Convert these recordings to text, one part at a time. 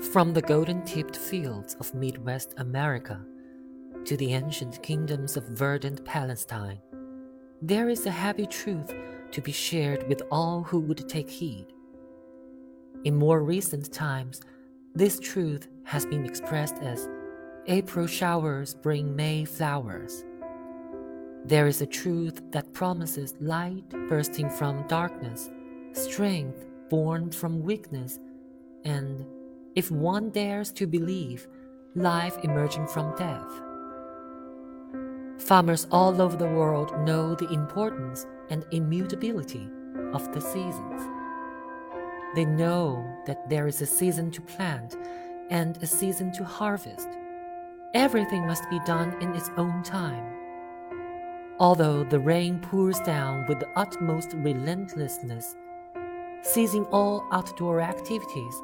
From the golden tipped fields of Midwest America to the ancient kingdoms of verdant Palestine, there is a happy truth to be shared with all who would take heed. In more recent times, this truth has been expressed as April showers bring May flowers. There is a truth that promises light bursting from darkness, strength born from weakness, and, if one dares to believe, life emerging from death. Farmers all over the world know the importance and immutability of the seasons. They know that there is a season to plant and a season to harvest. Everything must be done in its own time. Although the rain pours down with the utmost relentlessness, seizing all outdoor activities,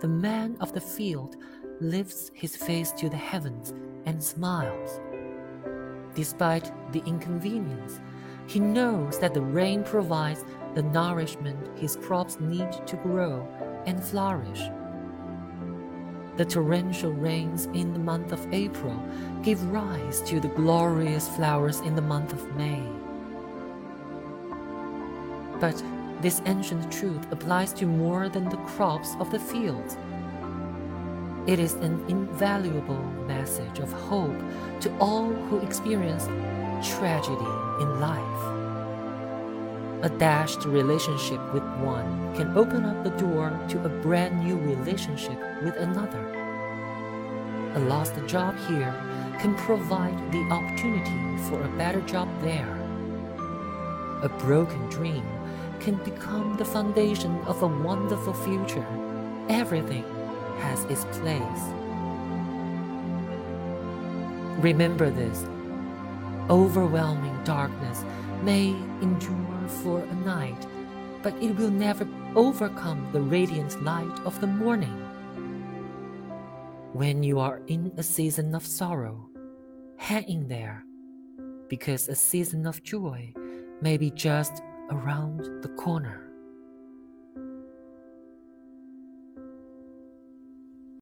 the man of the field lifts his face to the heavens and smiles. Despite the inconvenience, he knows that the rain provides the nourishment his crops need to grow and flourish. The torrential rains in the month of April give rise to the glorious flowers in the month of May. But this ancient truth applies to more than the crops of the fields. It is an invaluable message of hope to all who experience tragedy in life. A dashed relationship with one can open up the door to a brand new relationship with another. A lost job here can provide the opportunity for a better job there. A broken dream can become the foundation of a wonderful future. Everything has its place. Remember this overwhelming darkness may endure for a night, but it will never overcome the radiant light of the morning. When you are in a season of sorrow, hang in there, because a season of joy may be just around the corner.